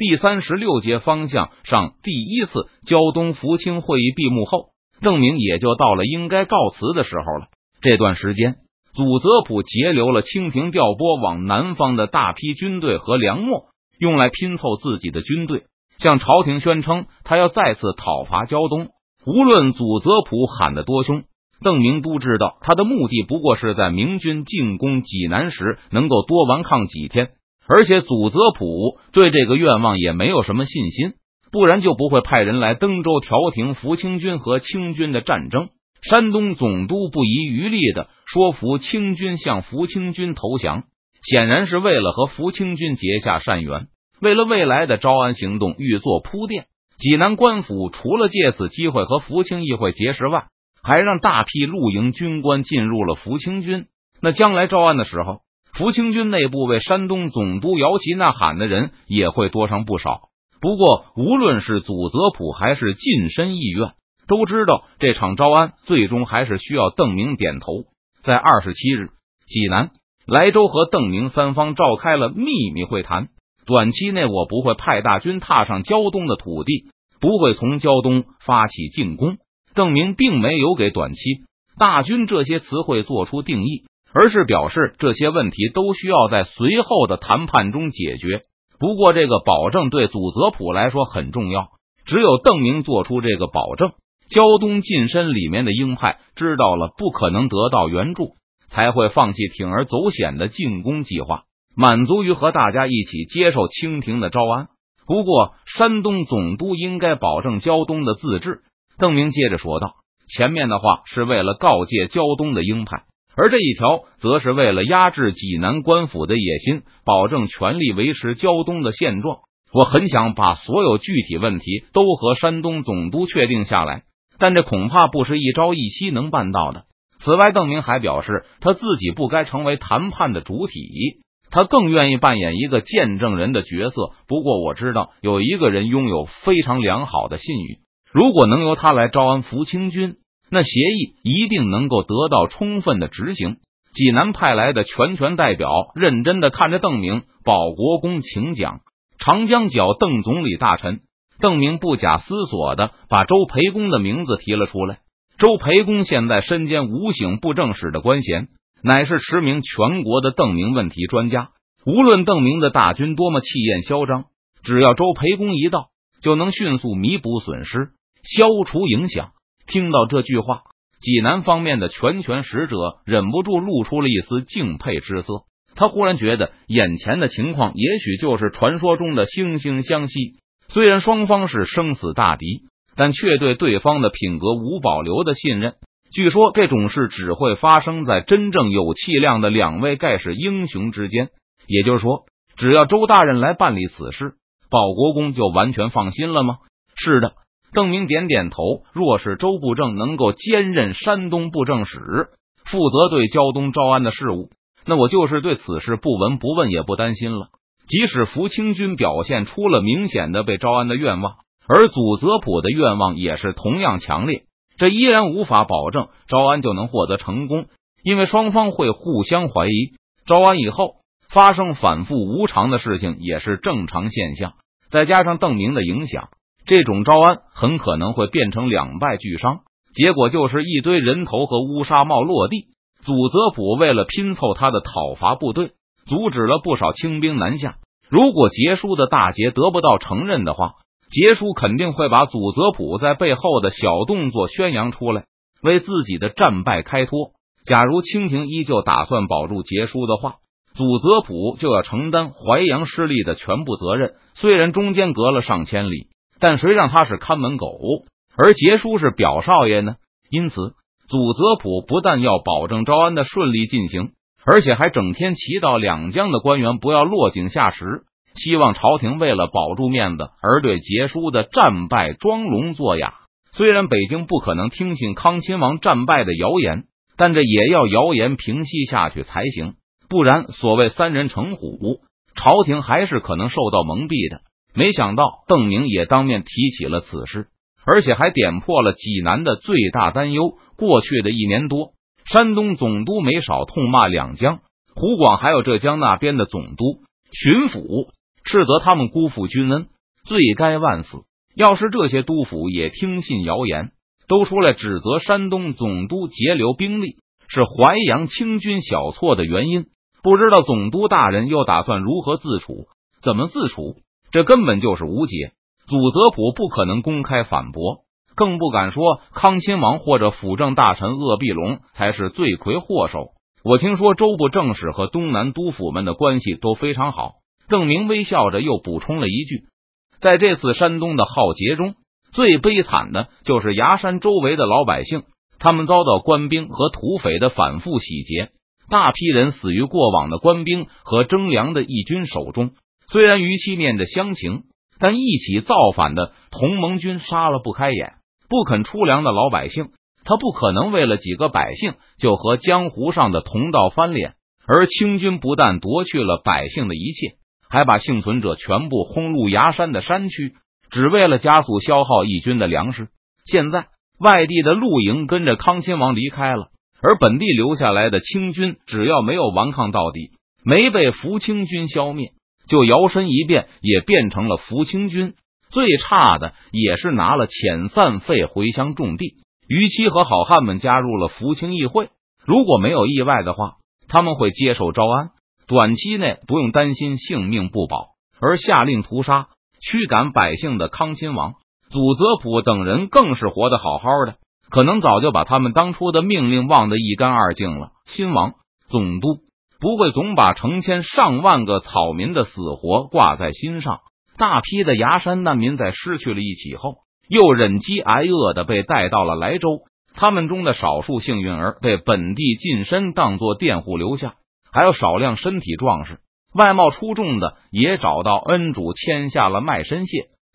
第三十六节方向上第一次胶东福清会议闭幕后，邓明也就到了应该告辞的时候了。这段时间，祖泽普截留了清廷调拨往南方的大批军队和粮秣，用来拼凑自己的军队，向朝廷宣称他要再次讨伐胶东。无论祖泽普喊得多凶。邓明都知道，他的目的不过是在明军进攻济南时能够多顽抗几天，而且祖泽普对这个愿望也没有什么信心，不然就不会派人来登州调停福清军和清军的战争。山东总督不遗余力的说服清军向福清军投降，显然是为了和福清军结下善缘，为了未来的招安行动预做铺垫。济南官府除了借此机会和福清议会结识外，还让大批露营军官进入了福清军，那将来招安的时候，福清军内部为山东总督摇旗呐喊的人也会多上不少。不过，无论是祖泽普还是近身意愿，都知道这场招安最终还是需要邓明点头。在二十七日，济南、莱州和邓明三方召开了秘密会谈。短期内，我不会派大军踏上胶东的土地，不会从胶东发起进攻。邓明并没有给“短期大军”这些词汇做出定义，而是表示这些问题都需要在随后的谈判中解决。不过，这个保证对祖泽普来说很重要，只有邓明做出这个保证，胶东近身里面的鹰派知道了不可能得到援助，才会放弃铤而走险的进攻计划，满足于和大家一起接受清廷的招安。不过，山东总督应该保证胶东的自治。邓明接着说道：“前面的话是为了告诫胶东的鹰派，而这一条则是为了压制济南官府的野心，保证全力维持胶东的现状。我很想把所有具体问题都和山东总督确定下来，但这恐怕不是一朝一夕能办到的。此外，邓明还表示，他自己不该成为谈判的主体，他更愿意扮演一个见证人的角色。不过，我知道有一个人拥有非常良好的信誉。”如果能由他来招安福清军，那协议一定能够得到充分的执行。济南派来的全权代表认真的看着邓明，保国公请讲。长江角邓总理大臣邓明不假思索的把周培公的名字提了出来。周培公现在身兼五省布政使的官衔，乃是驰名全国的邓明问题专家。无论邓明的大军多么气焰嚣张，只要周培公一到，就能迅速弥补损失。消除影响。听到这句话，济南方面的全权使者忍不住露出了一丝敬佩之色。他忽然觉得，眼前的情况也许就是传说中的惺惺相惜。虽然双方是生死大敌，但却对对方的品格无保留的信任。据说这种事只会发生在真正有气量的两位盖世英雄之间。也就是说，只要周大人来办理此事，保国公就完全放心了吗？是的。邓明点点头。若是周布政能够兼任山东布政使，负责对胶东招安的事务，那我就是对此事不闻不问，也不担心了。即使福清军表现出了明显的被招安的愿望，而祖泽普的愿望也是同样强烈，这依然无法保证招安就能获得成功，因为双方会互相怀疑。招安以后发生反复无常的事情也是正常现象，再加上邓明的影响。这种招安很可能会变成两败俱伤，结果就是一堆人头和乌纱帽落地。祖泽普为了拼凑他的讨伐部队，阻止了不少清兵南下。如果杰叔的大捷得不到承认的话，杰叔肯定会把祖泽普在背后的小动作宣扬出来，为自己的战败开脱。假如清廷依旧打算保住杰叔的话，祖泽普就要承担淮阳失利的全部责任。虽然中间隔了上千里。但谁让他是看门狗，而杰叔是表少爷呢？因此，祖泽普不但要保证招安的顺利进行，而且还整天祈祷两江的官员不要落井下石，希望朝廷为了保住面子而对杰叔的战败装聋作哑。虽然北京不可能听信康亲王战败的谣言，但这也要谣言平息下去才行，不然所谓三人成虎，朝廷还是可能受到蒙蔽的。没想到邓明也当面提起了此事，而且还点破了济南的最大担忧。过去的一年多，山东总督没少痛骂两江、湖广还有浙江那边的总督、巡抚，斥责他们辜负君恩，罪该万死。要是这些督府也听信谣言，都出来指责山东总督截留兵力是淮阳清军小错的原因，不知道总督大人又打算如何自处？怎么自处？这根本就是无解。祖泽普不可能公开反驳，更不敢说康亲王或者辅政大臣鄂必龙才是罪魁祸首。我听说周部正使和东南督府们的关系都非常好。郑明微笑着又补充了一句：“在这次山东的浩劫中，最悲惨的就是崖山周围的老百姓，他们遭到官兵和土匪的反复洗劫，大批人死于过往的官兵和征粮的义军手中。虽然于期念着乡情。”但一起造反的同盟军杀了不开眼、不肯出粮的老百姓，他不可能为了几个百姓就和江湖上的同道翻脸。而清军不但夺去了百姓的一切，还把幸存者全部轰入崖山的山区，只为了加速消耗义军的粮食。现在外地的露营跟着康亲王离开了，而本地留下来的清军，只要没有顽抗到底，没被福清军消灭。就摇身一变，也变成了福清军。最差的也是拿了遣散费回乡种地。于七和好汉们加入了福清议会。如果没有意外的话，他们会接受招安，短期内不用担心性命不保。而下令屠杀、驱赶百姓的康亲王、祖泽普等人，更是活得好好的，可能早就把他们当初的命令忘得一干二净了。亲王、总督。不会总把成千上万个草民的死活挂在心上。大批的崖山难民在失去了一起后，又忍饥挨饿的被带到了莱州。他们中的少数幸运儿被本地近身当做佃户留下，还有少量身体壮实、外貌出众的也找到恩主签下了卖身契。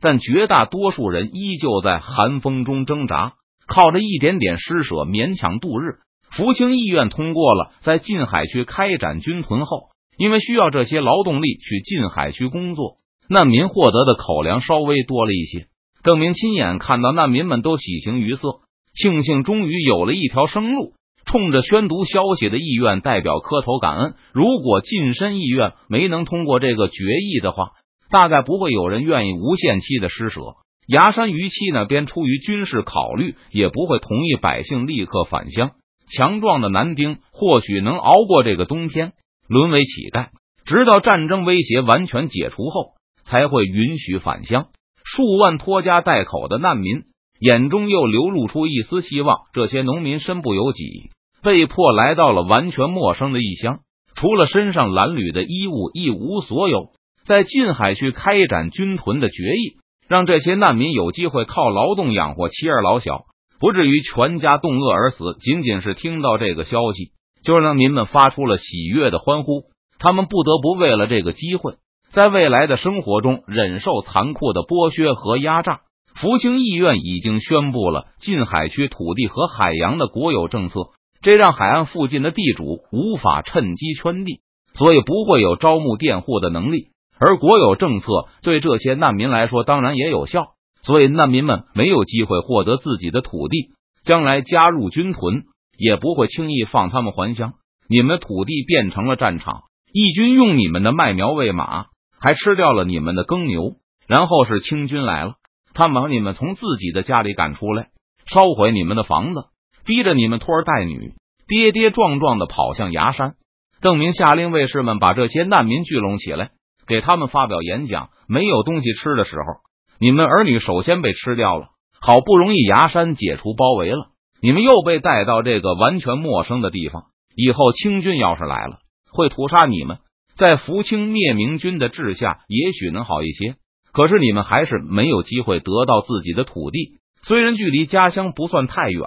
但绝大多数人依旧在寒风中挣扎，靠着一点点施舍勉强度日。福清议院通过了，在近海区开展军屯后，因为需要这些劳动力去近海区工作，难民获得的口粮稍微多了一些。邓明亲眼看到难民们都喜形于色，庆幸终于有了一条生路。冲着宣读消息的议院代表磕头感恩。如果近身议院没能通过这个决议的话，大概不会有人愿意无限期的施舍。崖山余期那边出于军事考虑，也不会同意百姓立刻返乡。强壮的男丁或许能熬过这个冬天，沦为乞丐，直到战争威胁完全解除后，才会允许返乡。数万拖家带口的难民眼中又流露出一丝希望。这些农民身不由己，被迫来到了完全陌生的异乡，除了身上褴褛的衣物，一无所有。在近海区开展军屯的决议，让这些难民有机会靠劳动养活妻儿老小。不至于全家冻饿而死。仅仅是听到这个消息，就让民们发出了喜悦的欢呼。他们不得不为了这个机会，在未来的生活中忍受残酷的剥削和压榨。福清议院已经宣布了近海区土地和海洋的国有政策，这让海岸附近的地主无法趁机圈地，所以不会有招募佃户的能力。而国有政策对这些难民来说，当然也有效。所以难民们没有机会获得自己的土地，将来加入军屯也不会轻易放他们还乡。你们的土地变成了战场，义军用你们的麦苗喂马，还吃掉了你们的耕牛。然后是清军来了，他们把你们从自己的家里赶出来，烧毁你们的房子，逼着你们拖儿带女、跌跌撞撞的跑向崖山。邓明下令卫士们把这些难民聚拢起来，给他们发表演讲。没有东西吃的时候。你们儿女首先被吃掉了，好不容易崖山解除包围了，你们又被带到这个完全陌生的地方。以后清军要是来了，会屠杀你们。在福清灭明军的治下，也许能好一些，可是你们还是没有机会得到自己的土地。虽然距离家乡不算太远，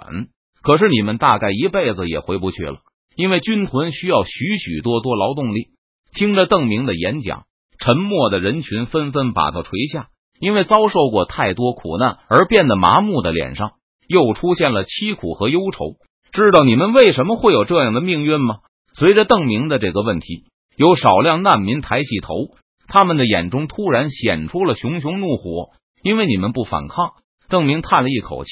可是你们大概一辈子也回不去了，因为军屯需要许许多多劳动力。听着邓明的演讲，沉默的人群纷纷把头垂下。因为遭受过太多苦难而变得麻木的脸上，又出现了凄苦和忧愁。知道你们为什么会有这样的命运吗？随着邓明的这个问题，有少量难民抬起头，他们的眼中突然显出了熊熊怒火。因为你们不反抗。邓明叹了一口气，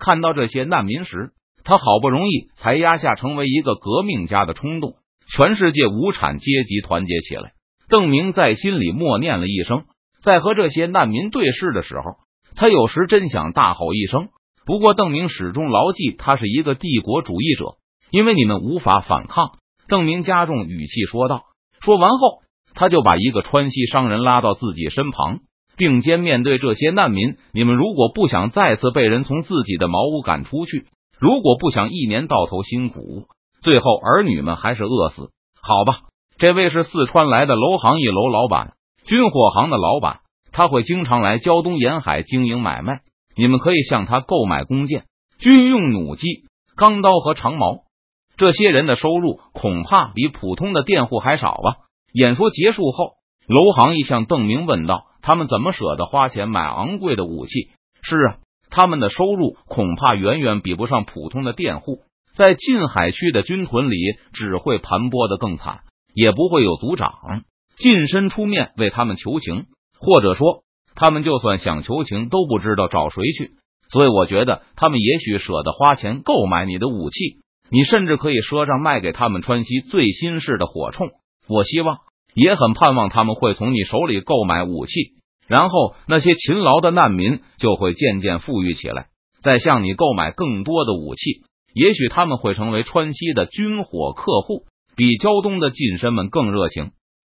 看到这些难民时，他好不容易才压下成为一个革命家的冲动。全世界无产阶级团结起来，邓明在心里默念了一声，在和这些难民对视的时候，他有时真想大吼一声。不过，邓明始终牢记，他是一个帝国主义者，因为你们无法反抗。邓明加重语气说道。说完后，他就把一个川西商人拉到自己身旁，并肩面对这些难民：“你们如果不想再次被人从自己的茅屋赶出去，如果不想一年到头辛苦，最后儿女们还是饿死，好吧？”这位是四川来的楼行一楼老板，军火行的老板，他会经常来胶东沿海经营买卖。你们可以向他购买弓箭、军用弩机、钢刀和长矛。这些人的收入恐怕比普通的佃户还少吧？演说结束后，楼行一向邓明问道：“他们怎么舍得花钱买昂贵的武器？”是啊，他们的收入恐怕远远比不上普通的佃户，在近海区的军屯里只会盘剥的更惨。也不会有族长近身出面为他们求情，或者说，他们就算想求情，都不知道找谁去。所以，我觉得他们也许舍得花钱购买你的武器，你甚至可以赊账卖给他们川西最新式的火铳。我希望，也很盼望他们会从你手里购买武器，然后那些勤劳的难民就会渐渐富裕起来，再向你购买更多的武器。也许他们会成为川西的军火客户。比胶东的近身们更热情。